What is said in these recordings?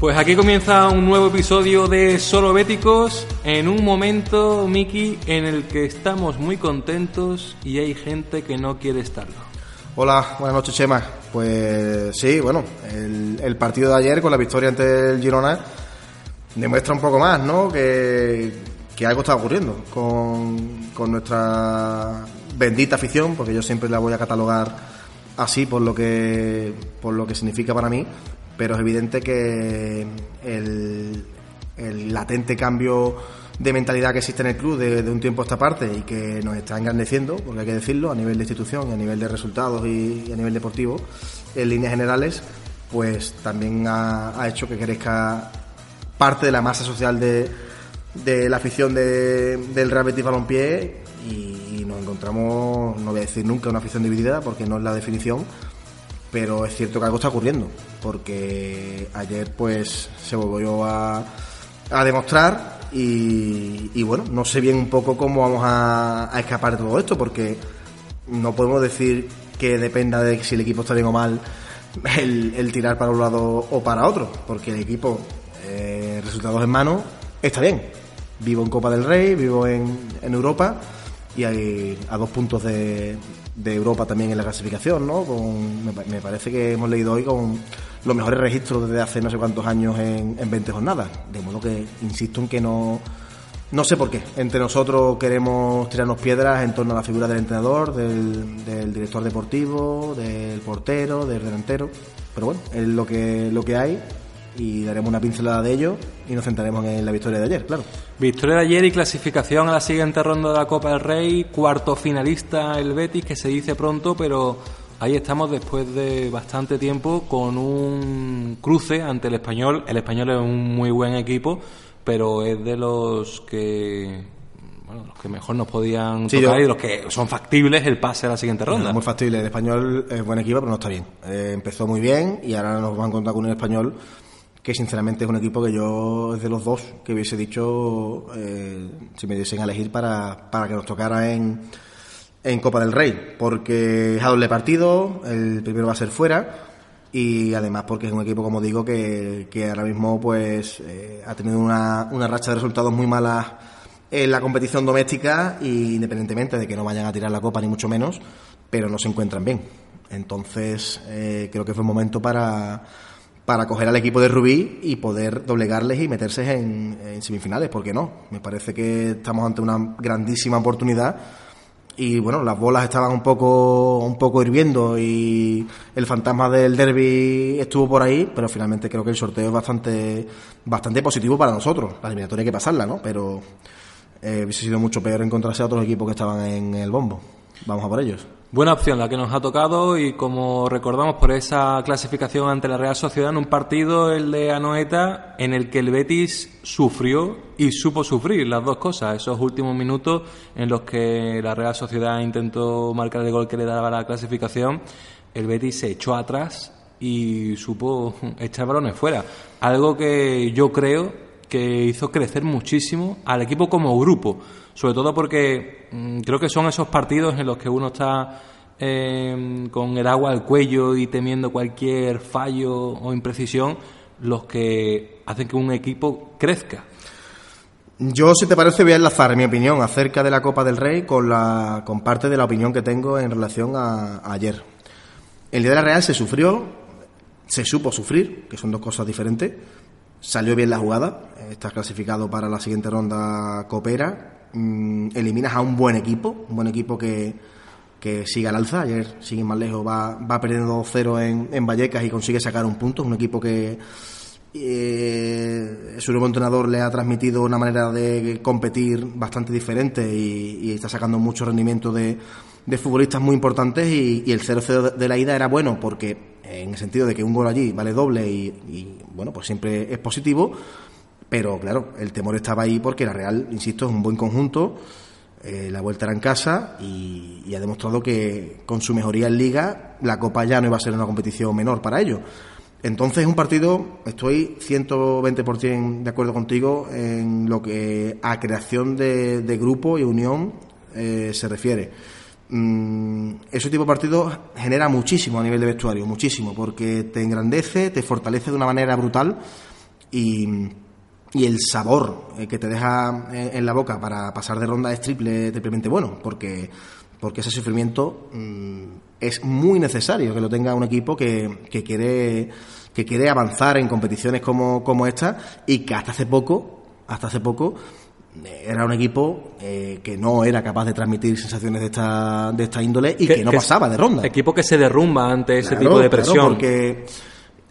Pues aquí comienza un nuevo episodio de Solo Béticos en un momento, Miki, en el que estamos muy contentos y hay gente que no quiere estarlo. Hola, buenas noches, Chema. Pues sí, bueno, el, partido de ayer con la victoria ante el Girona demuestra un poco más, ¿no? Que, que algo está ocurriendo con, con nuestra bendita afición, porque yo siempre la voy a catalogar así por lo que, por lo que significa para mí, pero es evidente que el, el latente cambio de mentalidad que existe en el club de, un tiempo a esta parte y que nos está engrandeciendo, porque hay que decirlo, a nivel de institución, a nivel de resultados y, a nivel deportivo, en líneas generales, pues también ha, ha hecho que crezca parte de la masa social de, de la afición de- del Real Betis Balompié y, y nos encontramos, no voy a decir nunca una afición dividida porque no es la definición, pero es cierto que algo está ocurriendo, porque ayer pues se volvió a, a demostrar y, bueno, no sé bien un poco cómo vamos a, escapar de todo esto, porque no podemos decir que dependa de si el equipo está bien o mal el, el tirar para un lado o para otro, porque el equipo, eh, resultados en mano, está bien. Vivo en Copa del Rey, vivo en, en Europa y hay a dos puntos de, de Europa también en la clasificación, ¿no? Con, me, me parece que hemos leído hoy con los mejores registros desde hace no sé cuántos años en, en 20 jornadas. De modo que insisto en que no, no sé por qué. Entre nosotros queremos tirarnos piedras en torno a la figura del entrenador, del, del director deportivo, del portero, del delantero. Pero bueno, es lo que, lo que hay y daremos una pincelada de ello y nos centraremos en la victoria de ayer, claro. Victoria de ayer y clasificación a la siguiente ronda de la Copa del Rey, cuarto finalista el Betis, que se dice pronto, pero ahí estamos después de bastante tiempo con un cruce ante el español. El español es un muy buen equipo, pero es de los que bueno, los que mejor nos podían Sí, tocar yo- y los que son factibles el pase a la siguiente ronda. Muy factible. El español es buen equipo, pero no está bien. Eh, empezó muy bien y ahora nos van a encontrar con un español que sinceramente es un equipo que yo es de los dos que hubiese dicho eh, si me diesen a elegir para, para que nos tocara en, en Copa del Rey, porque es a doble partido, el primero va a ser fuera y además porque es un equipo, como digo, que, que ahora mismo pues eh, ha tenido una, una racha de resultados muy malas en la competición doméstica y independientemente de que no vayan a tirar la copa ni mucho menos, pero no se encuentran bien. Entonces eh, creo que fue el momento para, para coger al equipo de Rubí y poder doblegarles y meterse en, semifinales, ¿por qué no? Me parece que estamos ante una grandísima oportunidad y bueno, las bolas estaban un poco un poco hirviendo y el fantasma del derby estuvo por ahí, pero finalmente creo que el sorteo es bastante bastante positivo para nosotros. La eliminatoria hay que pasarla, ¿no? Pero eh, hubiese sido mucho peor encontrarse a otros equipos que estaban en el bombo. Vamos a por ellos. Buena opción la que nos ha tocado y como recordamos por esa clasificación ante la Real Sociedad en un partido, el de Anoeta, en el que el Betis sufrió y supo sufrir las dos cosas. Esos últimos minutos en los que la Real Sociedad intentó marcar el gol que le daba la clasificación, el Betis se echó atrás y supo echar balones fuera. Algo que yo creo que hizo crecer muchísimo al equipo como grupo, sobre todo porque mm, creo que son esos partidos en los que uno está eh, con el agua al cuello y temiendo cualquier fallo o imprecisión los que hacen que un equipo crezca. Yo, si te parece, voy a enlazar mi opinión acerca de la Copa del Rey con, la, con parte de la opinión que tengo en relación a, a ayer. El día de la Real se sufrió, se supo sufrir, que son dos cosas diferentes. Salió bien la jugada, estás clasificado para la siguiente ronda Coopera. Mm, eliminas a un buen equipo, un buen equipo que, que sigue al alza. Ayer, sigue más lejos, va, va perdiendo 2-0 en, en Vallecas y consigue sacar un punto. Un equipo que eh, su nuevo entrenador le ha transmitido una manera de competir bastante diferente y, y está sacando mucho rendimiento de, de futbolistas muy importantes y, y el 0-0 de la ida era bueno porque en el sentido de que un gol allí vale doble y, bueno pues siempre es positivo pero claro el temor estaba ahí porque la Real insisto es un buen conjunto eh, la vuelta era en casa y, ha demostrado que con su mejoría en liga la Copa ya no iba a ser una competición menor para ellos entonces es un partido, estoy 120% de acuerdo contigo en lo que a creación de, de grupo y unión eh, se refiere. Mm, ese tipo de partidos genera muchísimo a nivel de vestuario, muchísimo, porque te engrandece, te fortalece de una manera brutal y, y el sabor eh, que te deja eh, en la boca para pasar de ronda es triple, triplemente bueno, porque, porque ese sufrimiento mm, es muy necesario que lo tenga un equipo que, que quiere que quiere avanzar en competiciones como, como esta y que hasta hace poco, hasta hace poco, era un equipo eh, que no era capaz de transmitir sensaciones de esta, de esta índole y que, que no pasaba de ronda. Equipo que se derrumba ante ese Claro, tipo de claro, presión. porque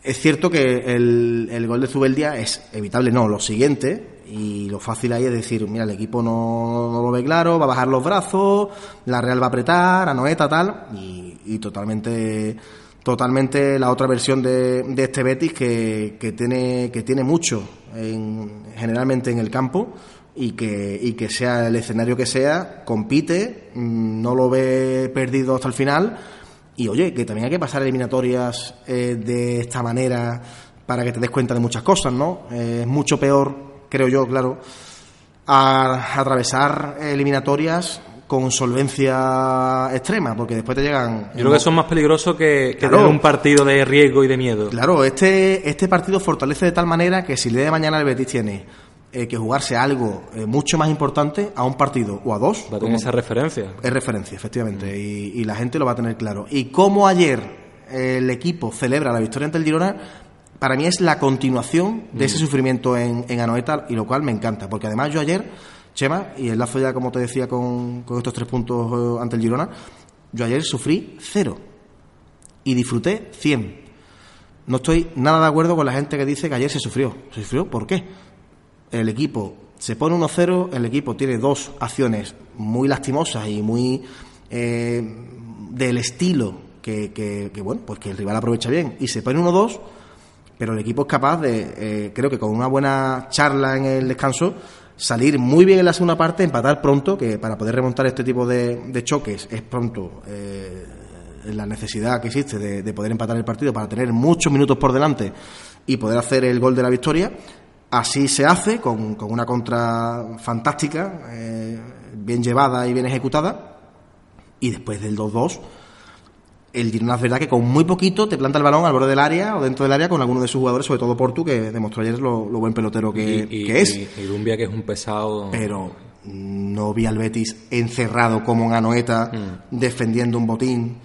es cierto que el, el gol de Zubeldia es evitable, no, lo siguiente, y lo fácil ahí es decir, mira, el equipo no, no lo ve claro, va a bajar los brazos, la Real va a apretar, a Noeta, tal, y, y totalmente totalmente la otra versión de, de este Betis que, que tiene que tiene mucho en- generalmente en el campo y que, y que sea el escenario que sea, compite, mm, no lo ve perdido hasta el final y oye, que también hay que pasar eliminatorias eh, de esta manera para que te des cuenta de muchas cosas, ¿no? Eh, es mucho peor, creo yo, claro, a, atravesar eliminatorias con solvencia extrema, porque después te llegan... Yo creo que es más peligroso que, que Claro. tener un partido de riesgo y de miedo. Claro, este, este partido fortalece de tal manera que si el día de mañana el Betis tiene eh, que jugarse algo eh, mucho más importante a un partido o a dos, Va a tener esa referencia. es referencia, efectivamente, y, y la gente lo va a tener claro. Y como ayer el equipo celebra la victoria ante el Girona, para mí es la continuación de ese sufrimiento en, en Anoeta, y lo cual me encanta, porque además yo ayer, Chema, y enlazo ya como te decía con, con estos tres puntos eh, ante el Girona, yo ayer sufrí cero y disfruté 100. No estoy nada de acuerdo con la gente que dice que ayer se sufrió. ¿Se sufrió? ¿Por qué? El equipo se pone 1-0, el equipo tiene dos acciones muy lastimosas y muy eh, del estilo que, que- que, bueno, pues que el rival aprovecha bien y se pone 1-2, pero el equipo es capaz de, eh, creo que con una buena charla en el descanso, salir muy bien en la segunda parte, empatar pronto, que para poder remontar este tipo de, choques es pronto eh, la necesidad que existe de poder empatar el partido para tener muchos minutos por delante y poder hacer el gol de la victoria. Así se hace, con, con una contra fantástica, eh, bien llevada y bien ejecutada. Y después del 2-2, el Girona es verdad que con muy poquito te planta el balón al borde del área o dentro del área con alguno de sus jugadores, sobre todo Portu, que demostró ayer lo, lo buen pelotero que, y, y- que es. y- y Dumbia, que es un pesado. Pero no vi al Betis encerrado como en Anoeta, defendiendo un botín,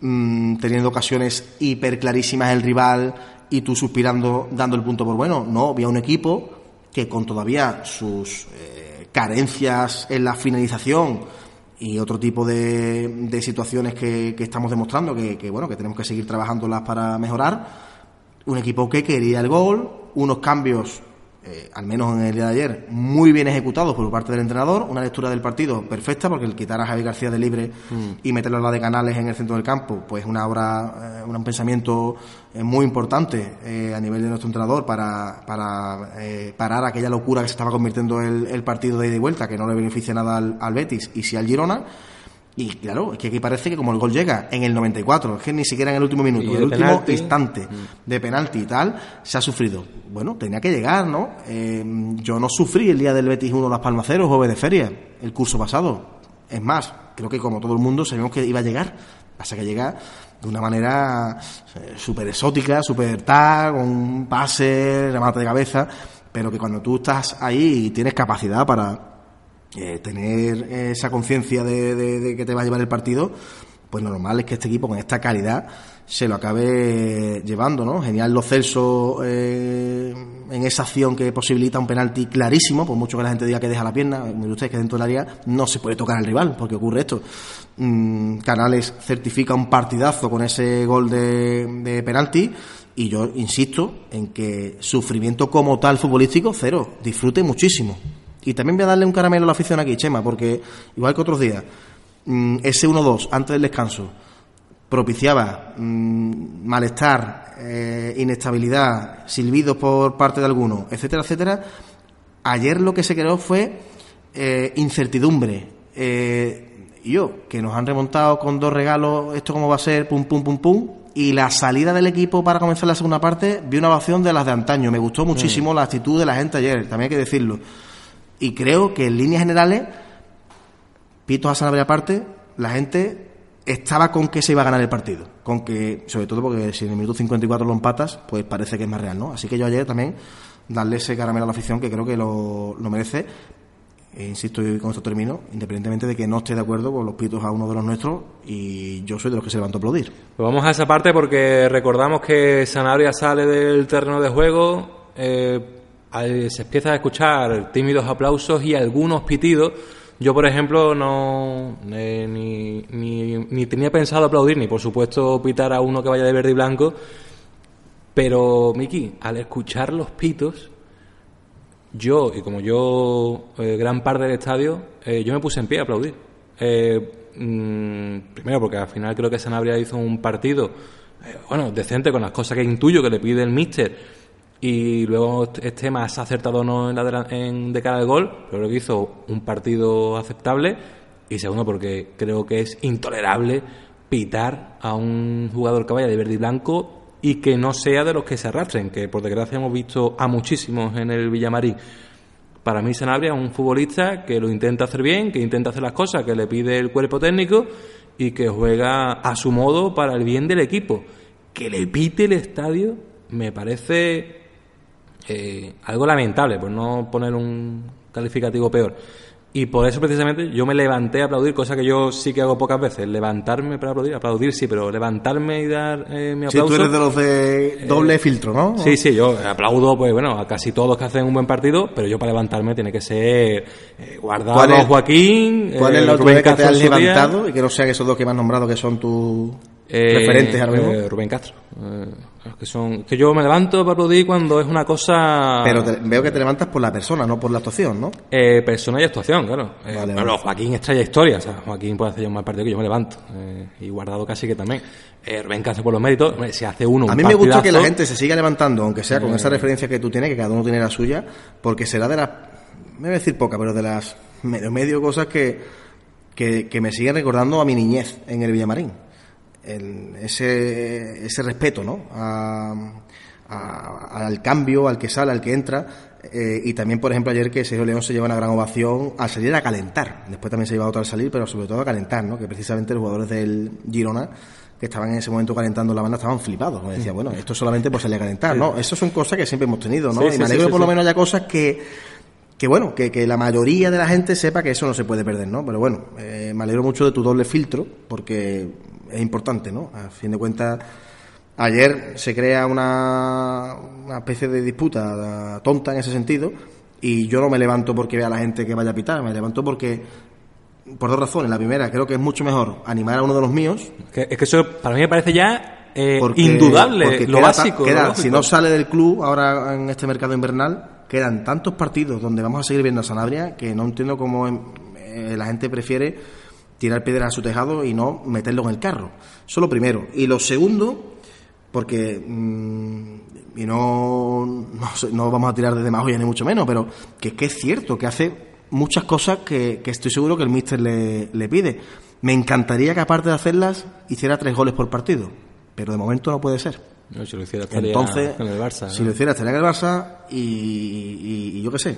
mm, teniendo ocasiones hiper clarísimas el rival y tú suspirando, dando el punto por bueno. No, vi a un equipo que con todavía sus eh, carencias en la finalización y otro tipo de, de situaciones que, que estamos demostrando que, que, bueno que tenemos que seguir trabajándolas para mejorar un equipo que quería el gol, unos cambios, eh, al menos en el día de ayer, muy bien ejecutados por parte del entrenador, una lectura del partido perfecta, porque el quitar a Javi García de libre y meterlo a la de Canales en el centro del campo, pues una obra, eh, un pensamiento eh, muy importante eh, a nivel de nuestro entrenador para, para eh, parar aquella locura que se estaba convirtiendo el, el partido de ida y vuelta, que no le beneficia nada al, al Betis y sí al Girona. Y claro, es que aquí parece que como el gol llega en el 94, es que ni siquiera en el último minuto, en el último penalti. instante de penalti y tal, se ha sufrido. Bueno, tenía que llegar, ¿no? Eh, yo no sufrí el día del Betis 1 Las Palmas 0, jueves de feria, el curso pasado. Es más, creo que como todo el mundo sabíamos que iba a llegar, Pasa que llega de una manera eh, súper exótica, súper tal, con un pase, remate de cabeza, pero que cuando tú estás ahí y tienes capacidad para eh, tener esa conciencia de, que te va a llevar el partido, pues lo normal es que este equipo con esta calidad se lo acabe llevando, ¿no? Genial los Celso eh, en esa acción que posibilita un penalti clarísimo, por mucho que la gente diga que deja la pierna, mire usted que dentro del área no se puede tocar al rival, porque ocurre esto. Mm, Canales certifica un partidazo con ese gol de penalti y yo insisto en que sufrimiento como tal futbolístico, cero, disfrute muchísimo. Y también voy a darle un caramelo a la afición aquí, Chema, porque igual que otros días, mm, ese 1-2 antes del descanso propiciaba mm, malestar, eh, inestabilidad, silbidos por parte de algunos, etcétera, etcétera. Ayer lo que se creó fue eh, incertidumbre. Eh, y yo, que nos han remontado con dos regalos, esto cómo va a ser, pum, pum, pum, pum. Y la salida del equipo para comenzar la segunda parte, vi una ovación de las de antaño. Me gustó muchísimo la actitud de la gente ayer, también hay que decirlo. Y creo que en líneas generales, pitos a Sanabria aparte, la gente estaba con que se iba a ganar el partido. Con que, sobre todo porque si en el minuto 54 lo empatas, pues parece que es más real, ¿no? Así que yo ayer también darle ese caramelo a la afición que creo que lo, lo merece. E insisto, y con esto termino, independientemente de que no esté de acuerdo con los pitos a uno de los nuestros, y yo soy de los que se levantó a aplaudir. Pues vamos a esa parte porque recordamos que Sanabria sale del terreno de juego, eh, se empieza a escuchar tímidos aplausos y algunos pitidos. Yo, por ejemplo, no eh, ni, ni, ni tenía pensado aplaudir, ni por supuesto pitar a uno que vaya de verde y blanco, pero, Miki, al escuchar los pitos, yo, y como yo, eh, gran parte del estadio, eh, yo me puse en pie a aplaudir. Mm, primero, porque al final creo que Sanabria hizo un partido, bueno, decente con las cosas que intuyo que le pide el míster. Y luego esté más acertado o no en, la delan- en de cara al gol, pero creo que hizo un partido aceptable. Y segundo, porque creo que es intolerable pitar a un jugador que vaya de verde y blanco y que no sea de los que se arrastren, que por desgracia hemos visto a muchísimos en el Villamarín. Para mí Sanabria es un futbolista que lo intenta hacer bien, que intenta hacer las cosas que le pide el cuerpo técnico y que juega a su modo para el bien del equipo. Que le pite el estadio me parece eh, algo lamentable, por no poner un calificativo peor. Y por eso precisamente yo me levanté a aplaudir, cosa que yo sí que hago pocas veces. Levantarme para aplaudir, aplaudir sí, pero levantarme y dar eh, mi Si aplauso. tú eres de los de doble filtro, ¿no? Sí, sí, yo aplaudo, pues bueno, a casi todos que hacen un buen partido, pero yo para levantarme tiene que ser eh, guardado ¿Cuál es- Joaquín, ¿Cuál eh, es la última Rubén vez que te has día, levantado y que no sean esos dos que me has nombrado que son tus eh, referentes ahora mismo? eh, Rubén Castro. Eh, que son que yo me levanto para aplaudir cuando es una cosa Pero te- veo que te levantas por la persona, no por la actuación, ¿no? Eh, persona y actuación, claro. Vale, vale. Joaquín es trayectoria, o sea, Joaquín puede hacer un mal partido que yo me levanto. y guardado casi que también. Eh, Rubén Castro por los méritos, si hace uno un A mí me gusta que la gente se siga levantando, aunque sea con esa referencia que tú tienes, que cada uno tiene la suya, porque será de las, me voy a decir poca, pero de las medio, medio cosas que, que, que me siguen recordando a mi niñez en el Villamarín. El- ese, ese respeto, ¿no? A- a- al cambio, al que sale, al que entra. eh, y también, por ejemplo, ayer que Sergio León se lleva una gran ovación al salir a calentar. Después también se lleva otra al salir, pero sobre todo a calentar, ¿no? Que precisamente los jugadores del Girona que estaban en ese momento calentando la banda estaban flipados. Me decía, bueno, esto solamente por salir a calentar, ¿no? Eso son cosas que siempre hemos tenido, ¿no? Sí, y sí, me alegro sí, por lo menos haya cosas que, que bueno, que, que la mayoría de la gente sepa que eso no se puede perder, ¿no? Pero bueno, eh, me alegro mucho de tu doble filtro, porque es importante, ¿no? A fin de cuentas, ayer se crea una, una especie de disputa tonta en ese sentido, y yo no me levanto porque vea a la gente que vaya a pitar, me levanto porque, por dos razones. La primera, creo que es mucho mejor animar a uno de los míos, es que eso para mí me parece ya eh, porque- indudable, porque lo queda básico. queda- lo lógico. si no sale del club ahora en este mercado invernal, quedan tantos partidos donde vamos a seguir viendo a Sanabria que no entiendo cómo eh, la gente prefiere tirar piedras a su tejado y no meterlo en el carro. Eso lo primero. Y lo segundo, porque mm, y no, no, vamos a tirar desde más olla ni mucho menos, pero que es que es cierto que hace muchas cosas que, que estoy seguro que el míster le, le pide. Me encantaría que aparte de hacerlas hiciera tres goles por partido, pero de momento no puede ser. No, si lo hiciera estaría Entonces, en el Barça. si lo hiciera estaría en el Barça y, y- y yo qué sé.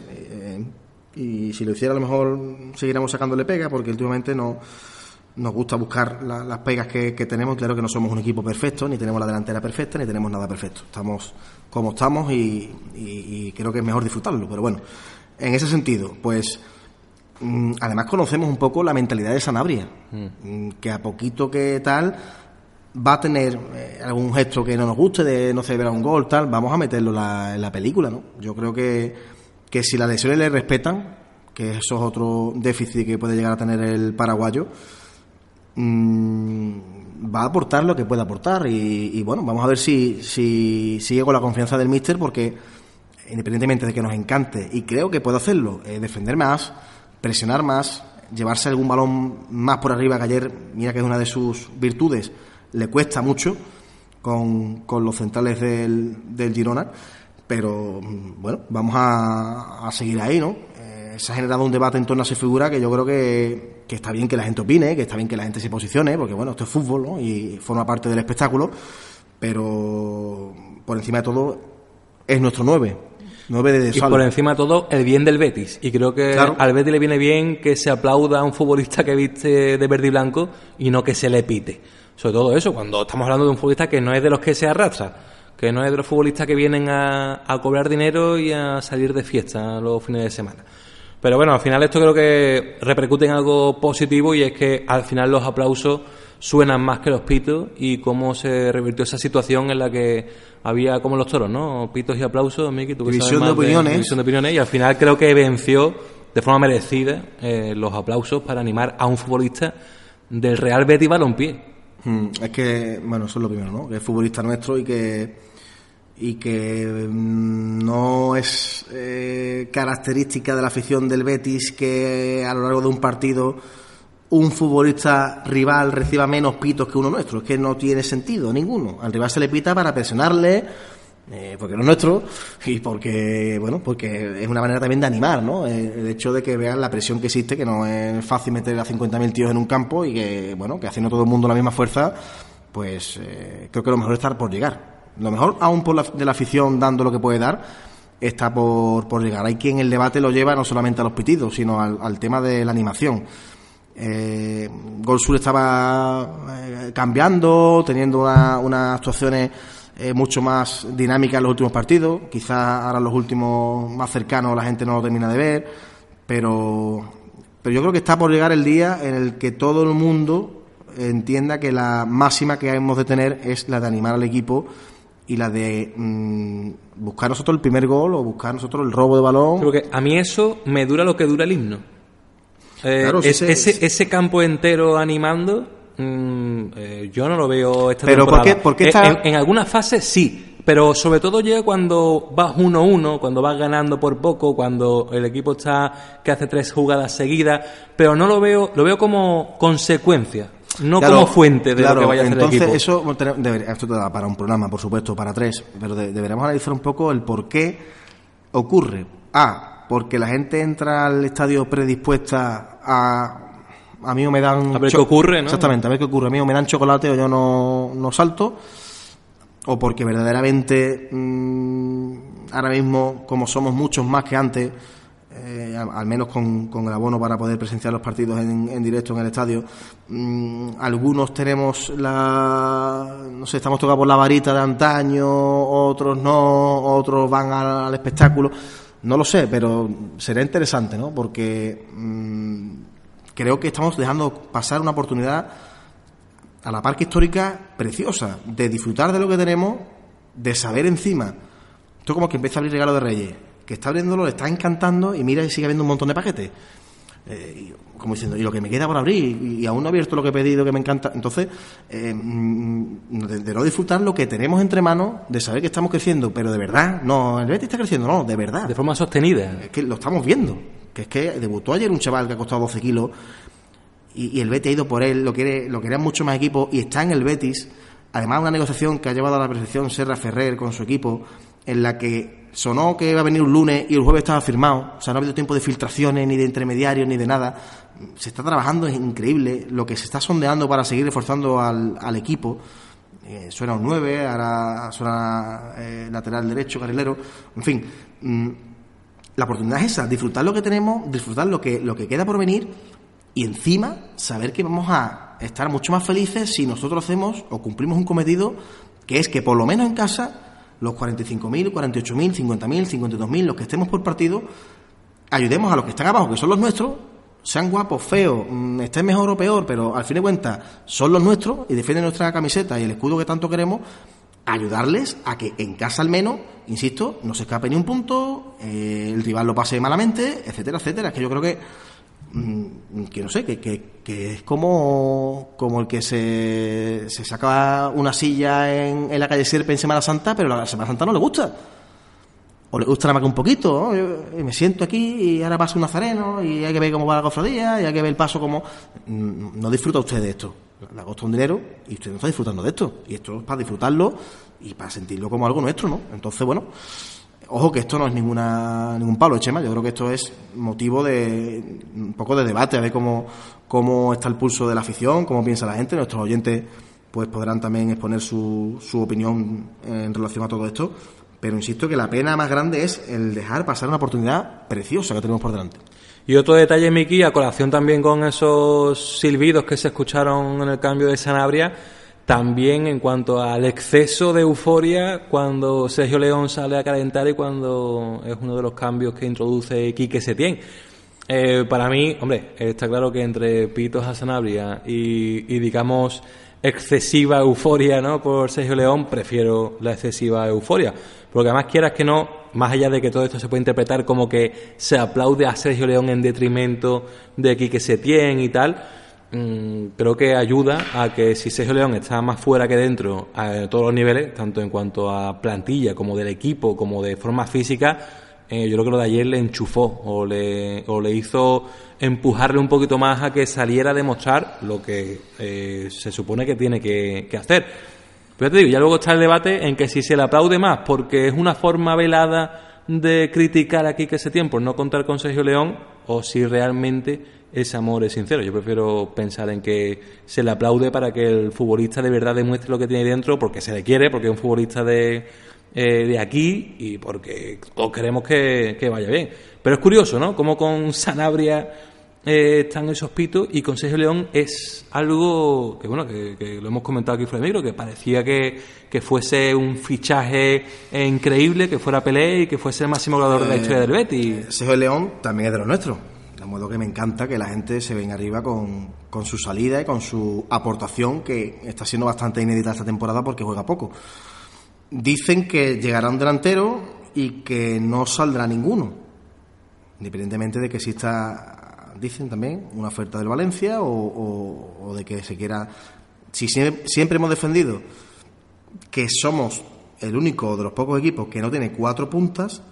Y si lo hiciera a lo mejor seguiríamos sacándole pega porque últimamente no, nos gusta buscar la- las pegas que, que tenemos. Claro que no somos un equipo perfecto, ni tenemos la delantera perfecta, ni tenemos nada perfecto. Estamos como estamos y, y- y creo que es mejor disfrutarlo. Pero bueno, en ese sentido, pues mm, además conocemos un poco la mentalidad de Sanabria, mm, que a poquito que tal va a tener eh, algún gesto que no nos guste, de no celebrar un gol, tal, vamos a meterlo la- en la película, ¿no? Yo creo que, que si las lesiones le respetan, que eso es otro déficit que puede llegar a tener el paraguayo, mm, va a aportar lo que pueda aportar. Y, bueno, vamos a ver si, si sigue con la confianza del míster porque independientemente de que nos encante y creo que puede hacerlo, eh, defender más, presionar más, llevarse algún balón más por arriba que ayer, mira que es una de sus virtudes, le cuesta mucho con, con los centrales del, del Girona, pero bueno, vamos a, a seguir ahí, ¿no? Eh, se ha generado un debate en torno a esa figura que yo creo que, que está bien que la gente opine, que está bien que la gente se posicione, porque bueno, esto es fútbol, ¿no? Y forma parte del espectáculo, pero por encima de todo es nuestro 9, 9 de Y por encima de todo, el bien del Betis. Y creo que Claro. al Betis le viene bien que se aplauda a un futbolista que viste de verde y blanco y no que se le pite. Sobre todo eso, cuando estamos hablando de un futbolista que no es de los que se arrastra, que no es de los futbolistas que vienen a, a cobrar dinero y a salir de fiesta los fines de semana. Pero bueno, al final esto creo que repercute en algo positivo y es que al final los aplausos suenan más que los pitos y cómo se revirtió esa situación en la que había como los toros, ¿no? Pitos y aplausos, Miki, tú que sabes División de más opiniones. división de opiniones y al final creo que venció de forma merecida eh, los aplausos para animar a un futbolista del Real Betis Balompié. Mm, Es que, bueno, eso es lo primero, ¿no? Que es futbolista nuestro y que y que mm, no es eh, característica de la afición del Betis que a lo largo de un partido un futbolista rival reciba menos pitos que uno nuestro. Es que no tiene sentido ninguno. Al rival se le pita para presionarle, eh, porque no es nuestro, y porque, bueno, porque es una manera también de animar, ¿no? Eh, El hecho de que vean la presión que existe, que no es fácil meter a 50.000 tíos en un campo y que, bueno, que haciendo todo el mundo la misma fuerza, pues creo que lo mejor es estar por llegar. Lo mejor, aún por la, de la afición dando lo que puede dar, está por, por llegar. Hay quien el debate lo lleva no solamente a los pitidos, sino al, al tema de la animación. Eh, Gol Sur estaba eh, cambiando, teniendo una- unas actuaciones eh, mucho más dinámicas en los últimos partidos. Quizás ahora los últimos más cercanos la gente no lo termina de ver, pero, pero yo creo que está por llegar el día en el que todo el mundo entienda que la máxima que hemos de tener es la de animar al equipo y la de mm, buscar nosotros el primer gol o buscar nosotros el robo de balón. Creo que a mí eso me dura lo que dura el himno. Eh, Claro, sí, es- sí, ese, sí. ese campo entero animando, mm, eh, yo no lo veo esta Pero, ¿por temporada. qué- por qué Eh, está- en, en algunas fases sí, pero sobre todo llega cuando vas 1-1, cuando vas ganando por poco, cuando el equipo está que hace tres jugadas seguidas, pero no lo veo, lo veo como consecuencia, no Claro, como fuente de claro, lo que vaya a hacer el entonces equipo. eso debería- esto te da para un programa, por supuesto, para tres, pero de- deberíamos analizar un poco el por qué ocurre. A, porque la gente entra al estadio predispuesta a a mí o me dan A ver qué ocurre, ¿no? Exactamente, a ver qué ocurre. A mí o me dan chocolate o yo no, no salto o porque verdaderamente mm, ahora mismo, como somos muchos más que antes, eh, al, menos con, con el abono para poder presenciar los partidos en, en directo en el estadio, mm, algunos tenemos la, no sé, estamos tocados por la varita de antaño, otros no, otros van al, al espectáculo, no lo sé, pero será interesante, ¿no? Porque mm, creo que estamos dejando pasar una oportunidad a la parque histórica preciosa, de disfrutar de lo que tenemos, de saber encima. Esto como que empieza a abrir regalo de Reyes, que está abriéndolo, le está encantando y mira y sigue habiendo un montón de paquetes. Eh, y como diciendo, y lo que me queda por abrir, y, y aún no he abierto lo que he pedido, que me encanta. Entonces, eh, mm, de, de no disfrutar lo que tenemos entre manos, de saber que estamos creciendo, pero de verdad, no, el Betis está creciendo, no, de verdad. De forma sostenida. Es que lo estamos viendo. Que es que debutó ayer un chaval que ha costado 12 kilos y, y el Betis ha ido por él, lo quiere, lo querían mucho más equipo y está en el Betis. Además, una negociación que ha llevado a la perfección Serra Ferrer con su equipo, en la que sonó que iba a venir un lunes y el jueves estaba firmado. O sea, no ha habido tiempo de filtraciones, ni de intermediarios, ni de nada. Se está trabajando, es increíble. Lo que se está sondeando para seguir reforzando al, al equipo. Eh, suena un 9, ahora suena eh, lateral derecho, carrilero. En fin, mm, la oportunidad es esa, disfrutar lo que tenemos, disfrutar lo que, lo que queda por venir y encima saber que vamos a estar mucho más felices si nosotros hacemos o cumplimos un cometido que es que por lo menos en casa los 45.000, 48.000, 50.000, 52.000, los que estemos por partido, ayudemos a los que están abajo, que son los nuestros, sean guapos, feos, mm, estén mejor o peor, pero al fin de cuentas son los nuestros y defienden nuestra camiseta y el escudo que tanto queremos, ayudarles a que en casa al menos, insisto, no se escape ni un punto, eh, el rival lo pase malamente, etcétera, etcétera. Es que yo creo que que no sé, que, que, que, es como, como el que se, se saca una silla en, en la calle Sierpe en Semana Santa, pero la Semana Santa no le gusta o le gusta nada más que un poquito. Yo, me siento aquí y ahora pasa un nazareno y hay que ver cómo va la cofradía y hay que ver el paso como... Mm, no disfruta usted de esto. Le costado un dinero y usted no está disfrutando de esto. Y esto es para disfrutarlo y para sentirlo como algo nuestro, ¿no? Entonces, bueno, ojo que esto no es ninguna ningún palo, Chema. Yo creo que esto es motivo de un poco de debate, a ver cómo, cómo está el pulso de la afición, cómo piensa la gente. Nuestros oyentes pues podrán también exponer su, su opinión en relación a todo esto pero insisto que la pena más grande es el dejar pasar una oportunidad preciosa que tenemos por delante. Y otro detalle, Miki, a colación también con esos silbidos que se escucharon en el cambio de Sanabria, también en cuanto al exceso de euforia cuando Sergio León sale a calentar y cuando es uno de los cambios que introduce Quique Setién. Eh, para mí, hombre, está claro que entre Pitos a Sanabria y, y digamos excesiva euforia ¿no? por Sergio León, prefiero la excesiva euforia. Porque además quieras que no, más allá de que todo esto se puede interpretar como que se aplaude a Sergio León en detrimento de Quique Setién y tal, creo que ayuda a que si Sergio León está más fuera que dentro a todos los niveles, tanto en cuanto a plantilla como del equipo, como de forma física, eh, yo creo que lo de ayer le enchufó o le, o le hizo empujarle un poquito más a que saliera a demostrar lo que eh, se supone que tiene que, que hacer. Pero te digo, ya luego está el debate en que si se le aplaude más porque es una forma velada de criticar aquí que ese tiempo no contar con Sergio León o si realmente ese amor es sincero. Yo prefiero pensar en que se le aplaude para que el futbolista de verdad demuestre lo que tiene dentro porque se le quiere, porque es un futbolista de, eh, de aquí y porque todos queremos que, que vaya bien. Pero es curioso, ¿no? Como con Sanabria eh, están esos pitos y con Sergio León es algo que bueno que, lo hemos comentado aquí fuera de micro, que parecía que, que, fuese un fichaje increíble, que fuera Pelé y que fuese el máximo goleador de la historia del Betis. Sergio León también es de los nuestros. De modo que me encanta que la gente se venga arriba con, con su salida y con su aportación, que está siendo bastante inédita esta temporada porque juega poco. Dicen que llegará un delantero y que no saldrá ninguno, independientemente de que exista dicen también, una oferta del Valencia o, de que se quiera. Si siempre, hemos defendido que somos el único de los pocos equipos que no tiene cuatro puntas,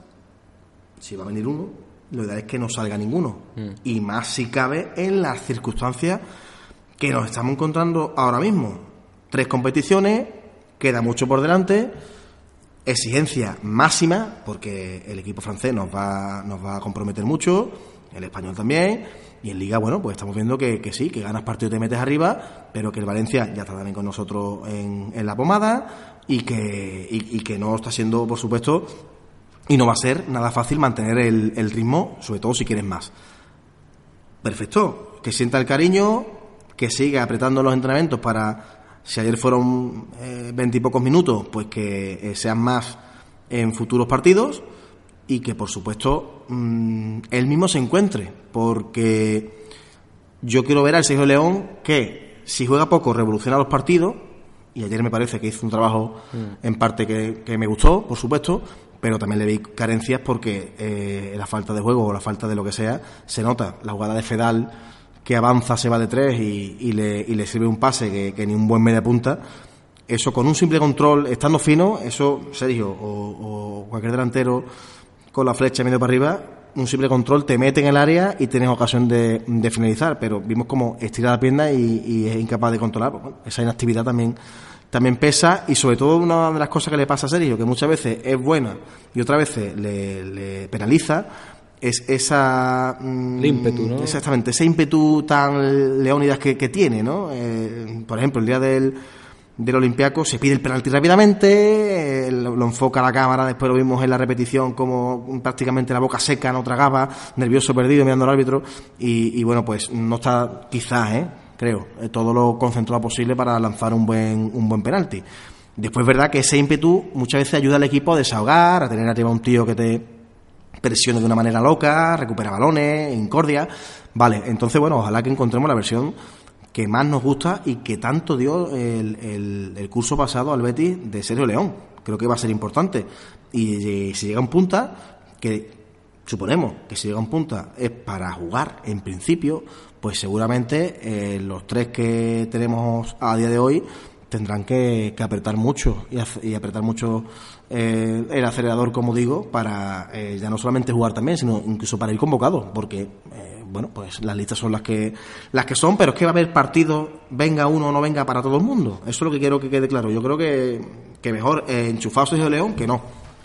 si va a venir uno, lo ideal es que no salga ninguno. Mm. Y más si cabe en las circunstancias que nos estamos encontrando ahora mismo. Tres competiciones, queda mucho por delante, exigencia máxima, porque el equipo francés nos va, nos va a comprometer mucho el español también. Y en Liga, bueno, pues estamos viendo que, sí, que ganas partido y te metes arriba, pero que el Valencia ya está también con nosotros en, la pomada y que, y, que no está siendo, por supuesto, y no va a ser nada fácil mantener el, ritmo, sobre todo si quieres más. Perfecto, que sienta el cariño, que siga apretando los entrenamientos para, si ayer fueron eh, veintipocos minutos, pues que eh, sean más en futuros partidos y que por supuesto mm, él mismo se encuentre, porque yo quiero ver al Sergio León que si juega poco revoluciona los partidos, y ayer me parece que hizo un trabajo mm. en parte que, me gustó, por supuesto, pero también le vi carencias porque eh, la falta de juego o la falta de lo que sea se nota. La jugada de Fedal que avanza, se va de tres y, le, y le, sirve un pase que, ni un buen media punta. Eso con un simple control, estando fino, eso, Sergio, o, o cualquier delantero con la flecha medio para arriba, un simple control te mete en el área y tienes ocasión de, finalizar, pero vimos como estira la pierna y, es incapaz de controlar. Pues esa inactividad también también pesa y sobre todo una de las cosas que le pasa a Sergio, que muchas veces es buena y otras veces le, penaliza, es esa... Mm, ímpetu, ¿no? Exactamente, ese ímpetu tan Leónidas que, que tiene, ¿no? Eh, por ejemplo, el día del del Olympiaco, se pide el penalti rápidamente, eh, lo, enfoca la cámara, después lo vimos en la repetición como prácticamente la boca seca, no tragaba, nervioso, perdido, mirando al árbitro, y, bueno, pues no está quizás, ¿eh? creo, eh, todo lo concentrado posible para lanzar un buen, un buen penalti. Después es verdad que ese ímpetu muchas veces ayuda al equipo a desahogar, a tener arriba un tío que te presione de una manera loca, recupera balones, incordia. Vale, entonces bueno, ojalá que encontremos la versión que más nos gusta y que tanto dio el, el, curso pasado al Betis de Sergio León. Creo que va a ser importante. Y, eh, si llega un punta, que suponemos que si llega un punta es para jugar en principio, pues seguramente eh, los tres que tenemos a día de hoy tendrán que, que apretar mucho y, y apretar mucho eh, el acelerador, como digo, para eh, ya no solamente jugar también, sino incluso para ir convocado, porque bueno, pues las listas son las que las que son, pero es que va a haber partidos, venga uno o no venga para todo el mundo. Eso es lo que quiero que quede claro. Yo creo que, que mejor eh, enchufado Sergio León que no.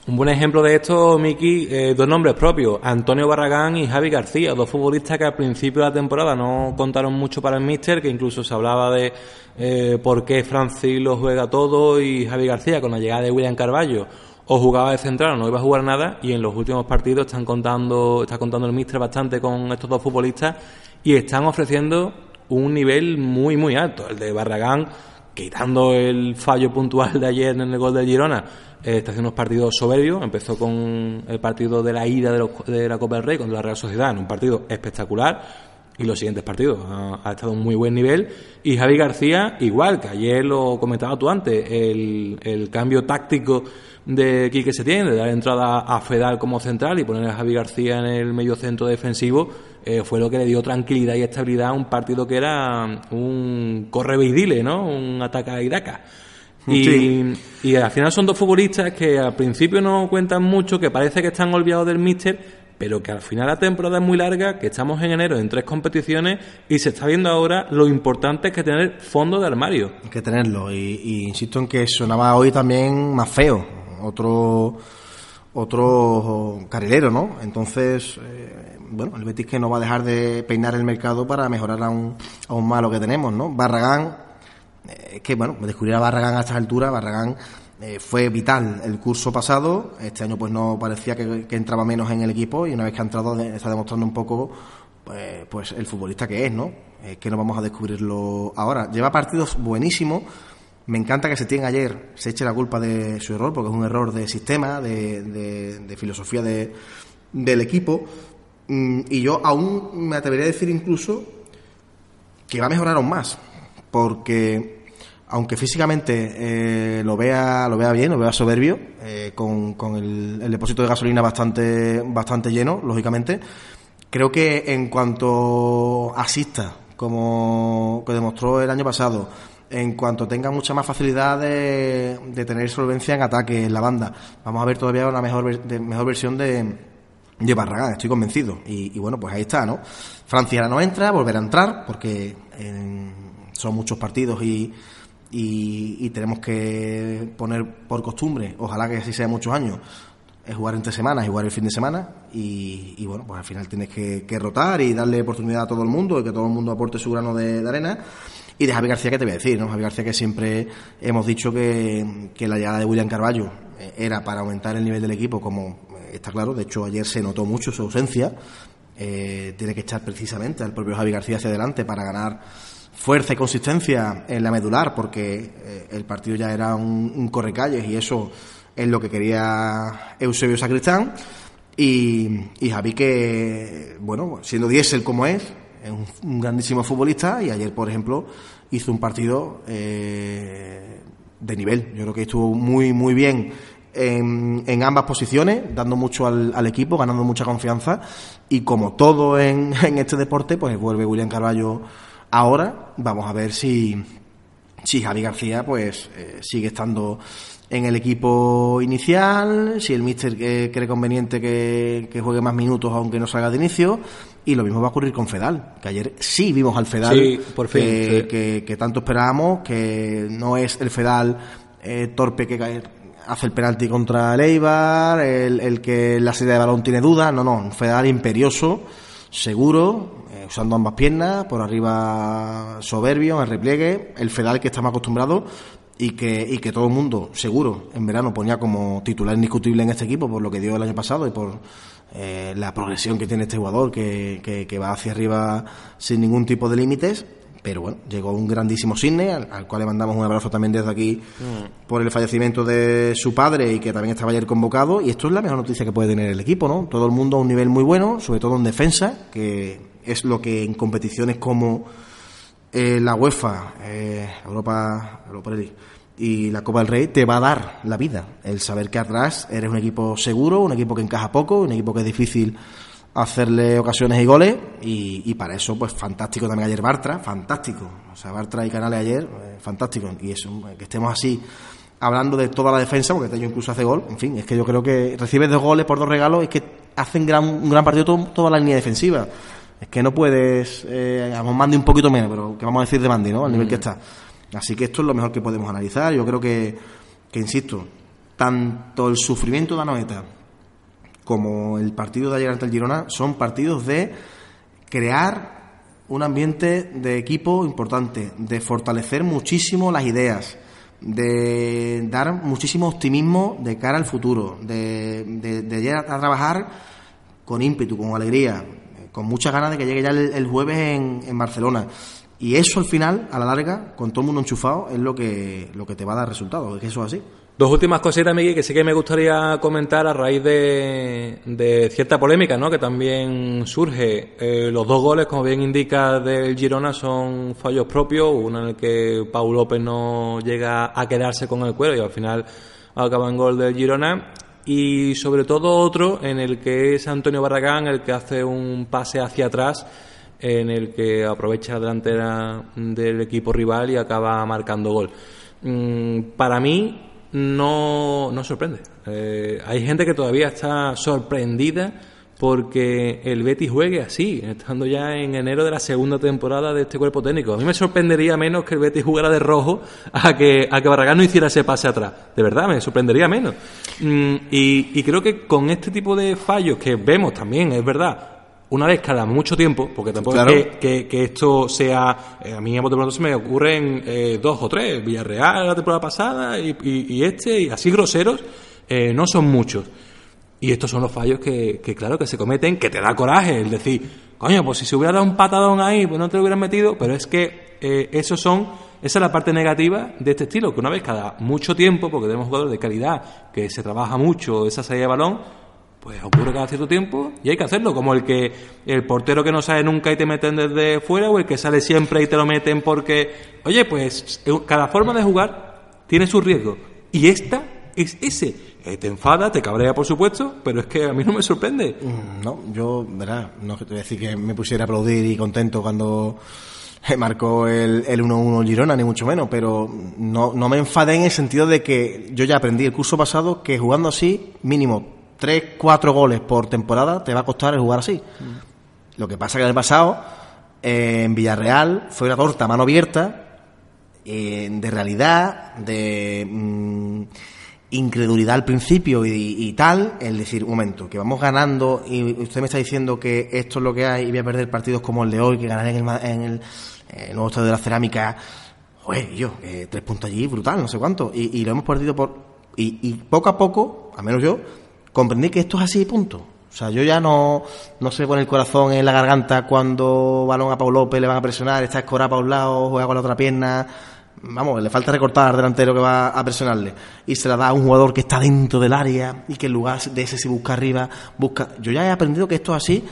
Un buen ejemplo de esto, Miki, eh, dos nombres propios, Antonio Barragán y Javi García, dos futbolistas que al principio de la temporada no contaron mucho para el míster, que incluso se hablaba de eh, por qué Francis lo juega todo y Javi García con la llegada de William Carballo o jugaba de central o no iba a jugar nada y en los últimos partidos están contando, está contando el míster bastante con estos dos futbolistas y están ofreciendo un nivel muy muy alto. El de Barragán quitando el fallo puntual de ayer en el gol de Girona, eh, está haciendo unos partidos soberbios. Empezó con el partido de la ida de, los- de la Copa del Rey contra la Real Sociedad, en un partido espectacular. Y los siguientes partidos ha, estado a un muy buen nivel. Y Javi García, igual, que ayer lo comentaba tú antes, el, el cambio táctico de Quique Setién, de dar entrada a Fedal como central y poner a Javi García en el medio centro defensivo, eh, fue lo que le dio tranquilidad y estabilidad a un partido que era un corre y dile, ¿no? Un ataca y daca. Y, Sí. y al final son dos futbolistas que al principio no cuentan mucho, que parece que están olvidados del míster, pero que al final la temporada es muy larga, que estamos en enero en tres competiciones y se está viendo ahora lo importante que es tener fondo de armario. Hay que tenerlo. Y, y insisto en que sonaba hoy también más feo. Otro otro carrilero, ¿no? Entonces, eh, bueno, el Betis que no va a dejar de peinar el mercado para mejorar aún, aún más lo que tenemos, ¿no? Barragán, eh, que, bueno, descubrir a Barragán a estas alturas, Barragán eh, fue vital el curso pasado, este año pues no parecía que, entraba menos en el equipo y una vez que ha entrado está demostrando un poco pues, pues el futbolista que es, ¿no? Que no vamos a descubrirlo ahora. Lleva partidos buenísimos. Me encanta que Setién ayer se eche la culpa de su error, porque es un error de sistema, de, de- de filosofía de- del equipo. Mm, Y yo aún me atrevería a decir incluso que va a mejorar aún más, porque aunque físicamente eh, lo vea lo vea bien, lo vea soberbio, eh, con, con el, el depósito de gasolina bastante bastante lleno, lógicamente, creo que en cuanto asista, como que demostró el año pasado, en cuanto tenga mucha más facilidad de, tener solvencia en ataque en la banda, vamos a ver todavía una mejor de- mejor versión de de Barragán, estoy convencido. Y, bueno, pues ahí está, ¿no? Francia no entra, volverá a entrar, porque eh, son muchos partidos y, y, tenemos que poner por costumbre, ojalá que así sea muchos años, es jugar entre semanas y jugar el fin de semana. Y, y bueno, pues al final tienes que, que rotar y darle oportunidad a todo el mundo y que todo el mundo aporte su grano de, de arena. Y de Javi García, ¿qué te voy a decir? ¿no? Javi García, que siempre hemos dicho que, que la llegada de William Carballo eh, era para aumentar el nivel del equipo, como eh, está claro. De hecho, ayer se notó mucho su ausencia. Eh, tiene que echar precisamente al propio Javi García hacia adelante para ganar fuerza y consistencia en la medular, porque el partido ya era un, un correcalles y eso es lo que quería Eusebio Sacristán. Y, y Javi que, bueno, siendo diésel como es, es un, grandísimo futbolista y ayer, por ejemplo, hizo un partido eh, de nivel. Yo creo que estuvo muy, muy bien en, en ambas posiciones, dando mucho al, al equipo, ganando mucha confianza. Y como todo en, en este deporte, pues vuelve William Carballo ahora. Vamos a ver si, si Javi García pues eh, sigue estando en el equipo inicial, si el míster eh, cree conveniente que, que juegue más minutos aunque no salga de inicio, y lo mismo va a ocurrir con Fedal, que ayer sí vimos al Fedal Sí, por fin, que, sí. que- que tanto esperábamos, que no es el Fedal eh, torpe que cae- hace el penalti contra el Eibar, el, el que en la salida de balón tiene dudas, no, no, un Fedal imperioso, seguro, eh, usando ambas piernas, por arriba soberbio, en el repliegue, el Fedal que estamos acostumbrados y que, y que todo el mundo, seguro, en verano ponía como titular indiscutible en este equipo por lo que dio el año pasado y por eh, la progresión que tiene este jugador, que, que, que va hacia arriba sin ningún tipo de límites. Pero bueno, llegó un grandísimo Sidney, al, al cual le mandamos un abrazo también desde aquí por el fallecimiento de su padre y que también estaba ayer convocado. Y esto es la mejor noticia que puede tener el equipo, ¿no? Todo el mundo a un nivel muy bueno, sobre todo en defensa, que es lo que en competiciones como eh, la UEFA, eh, Europa, Europa League y la Copa del Rey te va a dar la vida. El saber que atrás eres un equipo seguro, un equipo que encaja poco, un equipo que es difícil hacerle ocasiones y goles y, y para eso pues fantástico también ayer Bartra, fantástico. O sea, Bartra y Canales ayer, eh, fantástico. Y eso, que estemos así hablando de toda la defensa, porque Tello incluso hace gol, en fin, es que yo creo que recibes dos goles por dos regalos, es que hacen gran, un gran partido todo- toda la línea defensiva. Es que no puedes, eh, a Mandi un poquito menos, pero que vamos a decir de Mandi, ¿no? Al nivel que está. Así que esto es lo mejor que podemos analizar. Yo creo que, que insisto, tanto el sufrimiento de Anoeta como el partido de ayer ante el Girona son partidos de crear un ambiente de equipo importante, de fortalecer muchísimo las ideas, de dar muchísimo optimismo de cara al futuro, de, llegar a trabajar con ímpetu, con alegría, con muchas ganas de que llegue ya el, jueves en Barcelona. Y eso al final, a la larga, con todo el mundo enchufado, es lo que, lo que te va a dar resultados, es que eso es así. Dos últimas cositas, Miguel, que sí que me gustaría comentar a raíz de, cierta polémica, ¿no? Que también surge. Eh, los dos goles, como bien indica, del Girona son fallos propios. Uno en el que Pau López no llega a quedarse con el cuero y al final acaba en gol del Girona. Y sobre todo otro en el que es Antonio Barragán el que hace un pase hacia atrás en el que aprovecha la delantera del equipo rival y acaba marcando gol. Mm, para mí no, no sorprende. Eh, hay gente que todavía está sorprendida porque el Betis juegue así, estando ya en enero de la segunda temporada de este cuerpo técnico. A mí me sorprendería menos que el Betis jugara de rojo a que, a que Barragán no hiciera ese pase atrás. De verdad, me sorprendería menos. Mm, y, y creo que con este tipo de fallos que vemos también, es verdad, una vez cada mucho tiempo, porque tampoco Claro. es que, que- que esto sea. eh, a mí a pronto se me ocurren eh, dos o tres, Villarreal la temporada pasada y, y- y este, y así groseros, eh, no son muchos. Y estos son los fallos que, que, claro, que se cometen, que te da coraje, el decir, coño, pues si se hubiera dado un patadón ahí, pues no te lo hubieran metido, pero es que esos son, esa es la parte negativa de este estilo, que una vez cada mucho tiempo, porque tenemos jugadores de calidad, que se trabaja mucho esa salida de balón, pues ocurre cada cierto tiempo y hay que hacerlo, como el que el portero que no sale nunca y te meten desde fuera o el que sale siempre y te lo meten porque, oye, pues eh, cada forma de jugar tiene su riesgo y esta es ese. Eh, te enfada, te cabrea, por supuesto, pero es que a mí no me sorprende. Mm, No, yo, verá, no es que te voy a decir que me pusiera a aplaudir y contento cuando eh, marcó el, el 1-1 Girona, ni mucho menos, pero no, no me enfadé en el sentido de que yo ya aprendí el curso pasado que jugando así, mínimo 3, 4 goles por temporada te va a costar el jugar así. Lo que pasa que en el pasado, eh, en Villarreal, fue una torta a mano abierta, eh, de realidad, de mm, incredulidad al principio y, y tal, el decir, un momento, que vamos ganando y usted me está diciendo que esto es lo que hay y voy a perder partidos como el de hoy, que ganaré en el, en el, eh, nuevo estadio de la cerámica, joder, yo, eh, tres puntos allí, brutal, no sé cuánto, y, y lo hemos perdido por... Y, y poco a poco, al menos yo, comprendí que esto es así, punto. O sea, yo ya no, no se pone el corazón en la garganta cuando balón a Pau López le van a presionar, está escorado para un lado, juega con la otra pierna. Vamos, le falta recortar al delantero que va a presionarle. Y se la da a un jugador que está dentro del área y que en lugar de ese se busca arriba, busca. Yo ya he aprendido que esto es así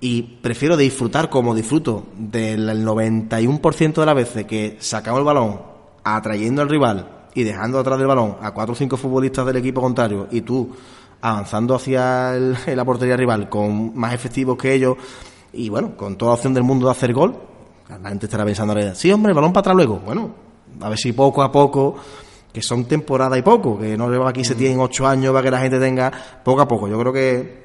y prefiero disfrutar como disfruto del 91% de las veces que sacamos el balón atrayendo al rival y dejando atrás del balón a cuatro o cinco futbolistas del equipo contrario y tú avanzando hacia el- la portería rival con más efectivos que ellos y bueno, con toda opción del mundo de hacer gol, la gente estará pensando ahora, sí hombre, el balón para atrás luego. Bueno, a ver si poco a poco, que son temporada y poco, que no lleva aquí se tienen ocho años para que la gente tenga poco a poco. Yo creo que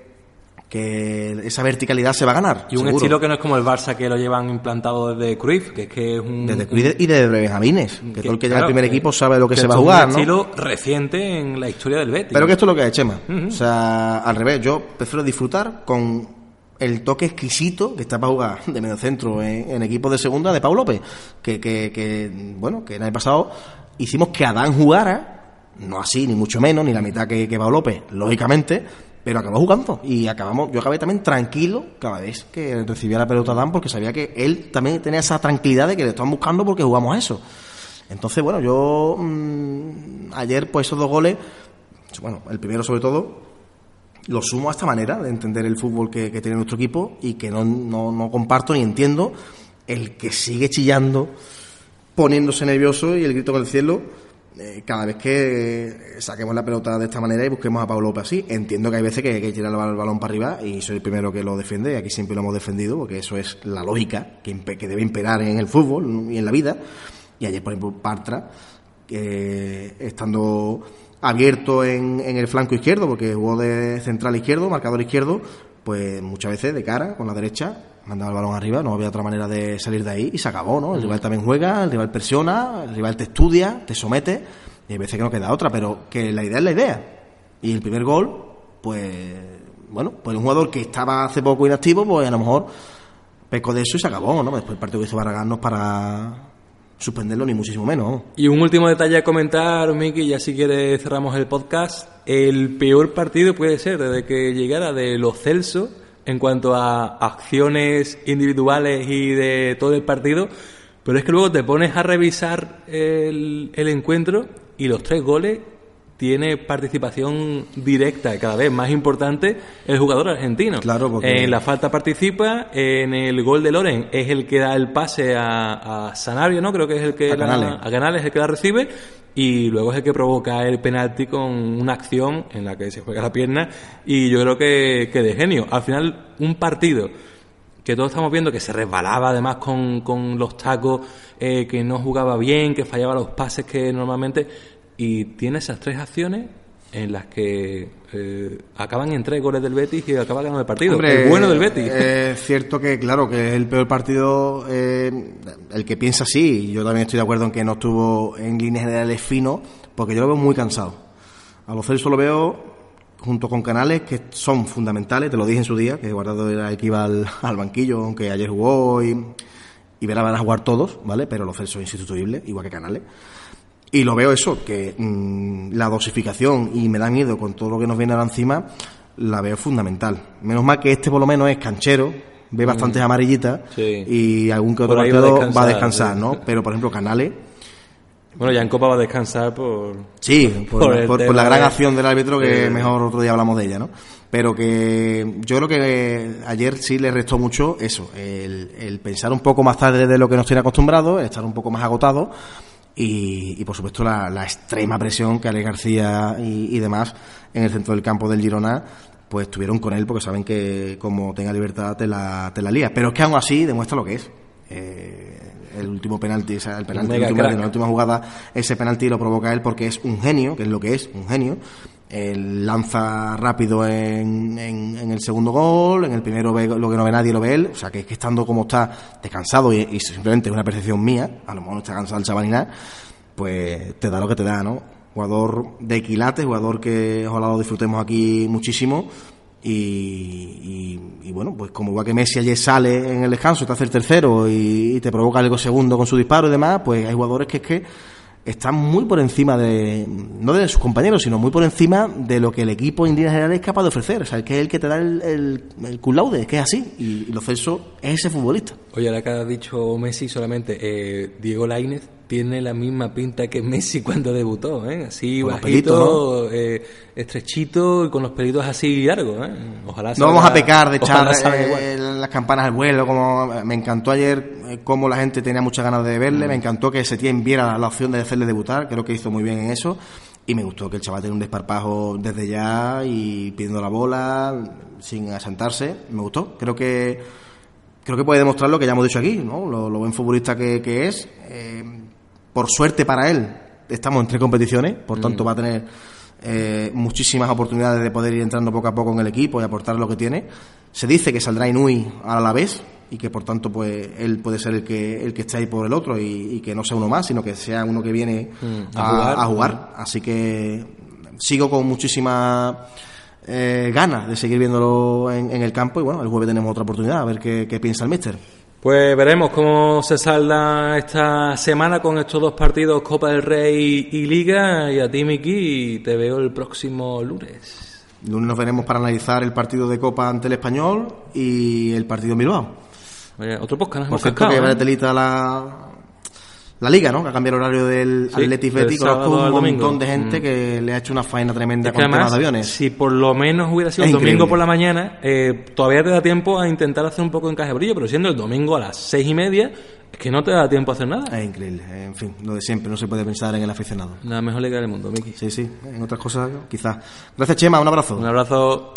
que esa verticalidad se va a ganar. Y un seguro. estilo que no es como el Barça que lo llevan implantado desde Cruyff, que es que es un... Desde Cruyff y de Benjamines, que, todo el que llega al primer que- equipo sabe lo que, se va a esto es jugar, un ¿no? estilo reciente en la historia del Betis. Pero que esto es lo que es, Chema. O sea, al revés, yo prefiero disfrutar con el toque exquisito que está para jugar de medio centro en, en equipos de segunda de Pau López, que, que, que, bueno, que el año pasado hicimos que Adán jugara, no así, ni mucho menos, ni la mitad que, que Pablo López, lógicamente, pero acabó jugando. Y acabamos, yo acabé también tranquilo cada vez que recibía la pelota Adán, porque sabía que él también tenía esa tranquilidad de que le estaban buscando porque jugamos a eso. Entonces, bueno, yo mm, ayer, pues esos dos goles, bueno, el primero sobre todo, lo sumo a esta manera de entender el fútbol que, que tiene nuestro equipo y que no, no, no comparto ni entiendo el que sigue chillando, poniéndose nervioso y el grito con el cielo eh, cada vez que saquemos la pelota de esta manera y busquemos a Pablo López así. Entiendo que hay veces que hay que tirar el balón para arriba y soy el primero que lo defiende y aquí siempre lo hemos defendido porque eso es la lógica que, debe imperar en el fútbol y en la vida. Y ayer, por ejemplo, Partra, que estando abierto en, en el flanco izquierdo, porque jugó de central izquierdo, marcador izquierdo, pues muchas veces de cara, con la derecha, mandaba el balón arriba, no había otra manera de salir de ahí y se acabó, ¿no? El rival también juega, el rival presiona, el rival te estudia, te somete, y hay veces que no queda otra, pero que la idea es la idea. Y el primer gol, pues, bueno, pues un jugador que estaba hace poco inactivo, pues a lo mejor pecó de eso y se acabó, ¿no? Después el partido que hizo Barragán para suspenderlo ni muchísimo menos. ¿no? Y un último detalle a comentar, Miki, ya si quieres cerramos el podcast. El peor partido puede ser desde que llegara de los Celso en cuanto a acciones individuales y de todo el partido, pero es que luego te pones a revisar el, el encuentro y los tres goles tiene participación directa, cada vez más importante, el jugador argentino. Claro, porque- En la falta participa, en el gol de Loren es el que da el pase a, a Sanabria, ¿no? Creo que es el que A la- Canales. a Canales es el que la recibe y luego es el que provoca el penalti con una acción en la que se juega la pierna y yo creo que, que de genio. Al final, un partido que todos estamos viendo que se resbalaba además con, con los tacos, eh, que no jugaba bien, que fallaba los pases que normalmente... Y tiene esas tres acciones en las que eh, acaban en tres goles del Betis y acaba ganando el partido. Hombre, el bueno del Betis. Es cierto que, claro, que es el peor partido, eh, el que piensa así, y yo también estoy de acuerdo en que no estuvo en líneas generales fino, porque yo lo veo muy cansado. A los Celso lo veo junto con Canales que son fundamentales, te lo dije en su día, que Guardado era el que iba al, al banquillo, aunque ayer jugó y, y Vera van a jugar todos, ¿vale? Pero los Celso es insustituible, igual que Canales. Y lo veo eso, que mm, la dosificación, y me da miedo con todo lo que nos viene ahora encima, la veo fundamental. Menos mal que este por lo menos es canchero, ve bastantes amarillitas Mm. Sí. y algún que otro partido va a descansar, sí. ¿no? Pero por ejemplo Canales, Bueno, ya en Copa va a descansar por... Sí, por, Por la- el por- por tema la gran acción del árbitro que mejor otro día hablamos de ella, ¿no? Pero que yo creo que ayer sí le restó mucho eso, el, el pensar un poco más tarde de lo que nos tiene acostumbrado, estar un poco más agotado y, y, por supuesto la, la extrema presión que Alex García y, y demás en el centro del campo del Girona pues tuvieron con él porque saben que como tenga libertad te la, te la lía. Pero es que aún así demuestra lo que es. Eh, el último penalti, o sea, el penalti, el último- la última jugada, ese penalti lo provoca él porque es un genio, que es lo que es, un genio. Él lanza rápido en, en- en el segundo gol, en el primero ve lo que no ve nadie lo ve él, o sea que es que estando como está, descansado y, y simplemente es una percepción mía, a lo mejor no está cansado el chaval pues te da lo que te da, ¿no? Jugador de quilates, jugador que ojalá lo disfrutemos aquí muchísimo. Y, y- y bueno, pues como igual que Messi ayer sale en el descanso, te hace el tercero y, y te provoca algo segundo con su disparo y demás, pues hay jugadores que es que están muy por encima de, no de sus compañeros, sino muy por encima de lo que el equipo en líneas generales es capaz de ofrecer. O sea, que es el que te da el, el, el que es así. Y, y Lo Celso es ese futbolista. Oye, ahora que has dicho Messi solamente, eh, Diego Lainez tiene la misma pinta que Messi cuando debutó, ¿eh? Así Con eh, estrechito y con los pelitos así largos, ¿eh? Ojalá No vamos a pecar de echar eh, las campanas al vuelo. Como me encantó ayer eh, cómo la gente tenía muchas ganas de verle. Mm. Me encantó que Setién viera la opción de hacerle debutar. Creo que hizo muy bien en eso. Y me gustó que el chaval tenga un desparpajo desde ya y pidiendo la bola sin asentarse. Me gustó. Creo que creo que puede demostrar lo que ya hemos dicho aquí, ¿no? Lo, lo buen futbolista que, que es. Eh, por suerte para él, estamos en tres competiciones, por tanto va a tener eh, muchísimas oportunidades de poder ir entrando poco a poco en el equipo y aportar lo que tiene. Se dice que saldrá Inui a la vez y que por tanto pues él puede ser el que el que esté ahí por el otro y, y que no sea uno más, sino que sea uno que viene Mm, a a, jugar. a jugar. Así que sigo con muchísimas eh, ganas de seguir viéndolo en, en el campo y bueno, el jueves tenemos otra oportunidad a ver qué, qué piensa el míster. Pues veremos cómo se salda esta semana con estos dos partidos, Copa del Rey y Liga. Y a ti, Miki, te veo el próximo lunes. Lunes nos veremos para analizar el partido de Copa ante el Español y el partido en Bilbao. Oye, otro podcast, Por cierto, que ¿eh? telita la, la liga, ¿no? Que ha cambiado el horario del Sí, Atletic Betis. Conozco un montón de gente Mm. que le ha hecho una faena tremenda Es que con además, de aviones. si por lo menos hubiera sido Es el domingo increíble. por la mañana, eh, todavía te da tiempo a intentar hacer un poco de encaje brillo, pero siendo el domingo a las seis y media, es que no te da tiempo a hacer nada. Es increíble. En fin, lo de siempre. No se puede pensar en el aficionado. La mejor liga del mundo, Miki. Sí, sí. En otras cosas, quizás. Gracias, Chema. Un abrazo. Un abrazo.